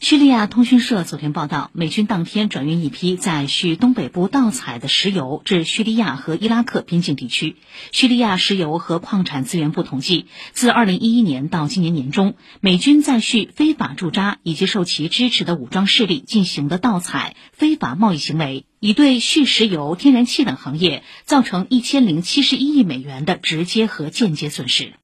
叙利亚通讯社昨天报道，美军当天转运一批在叙东北部盗采的石油至叙利亚和伊拉克边境地区。叙利亚石油和矿产资源部统计，自2011年到今年年中，美军在叙非法驻扎以及受其支持的武装势力进行的盗采、非法贸易行为，已对叙石油、天然气等行业造成1,071亿美元的直接和间接损失。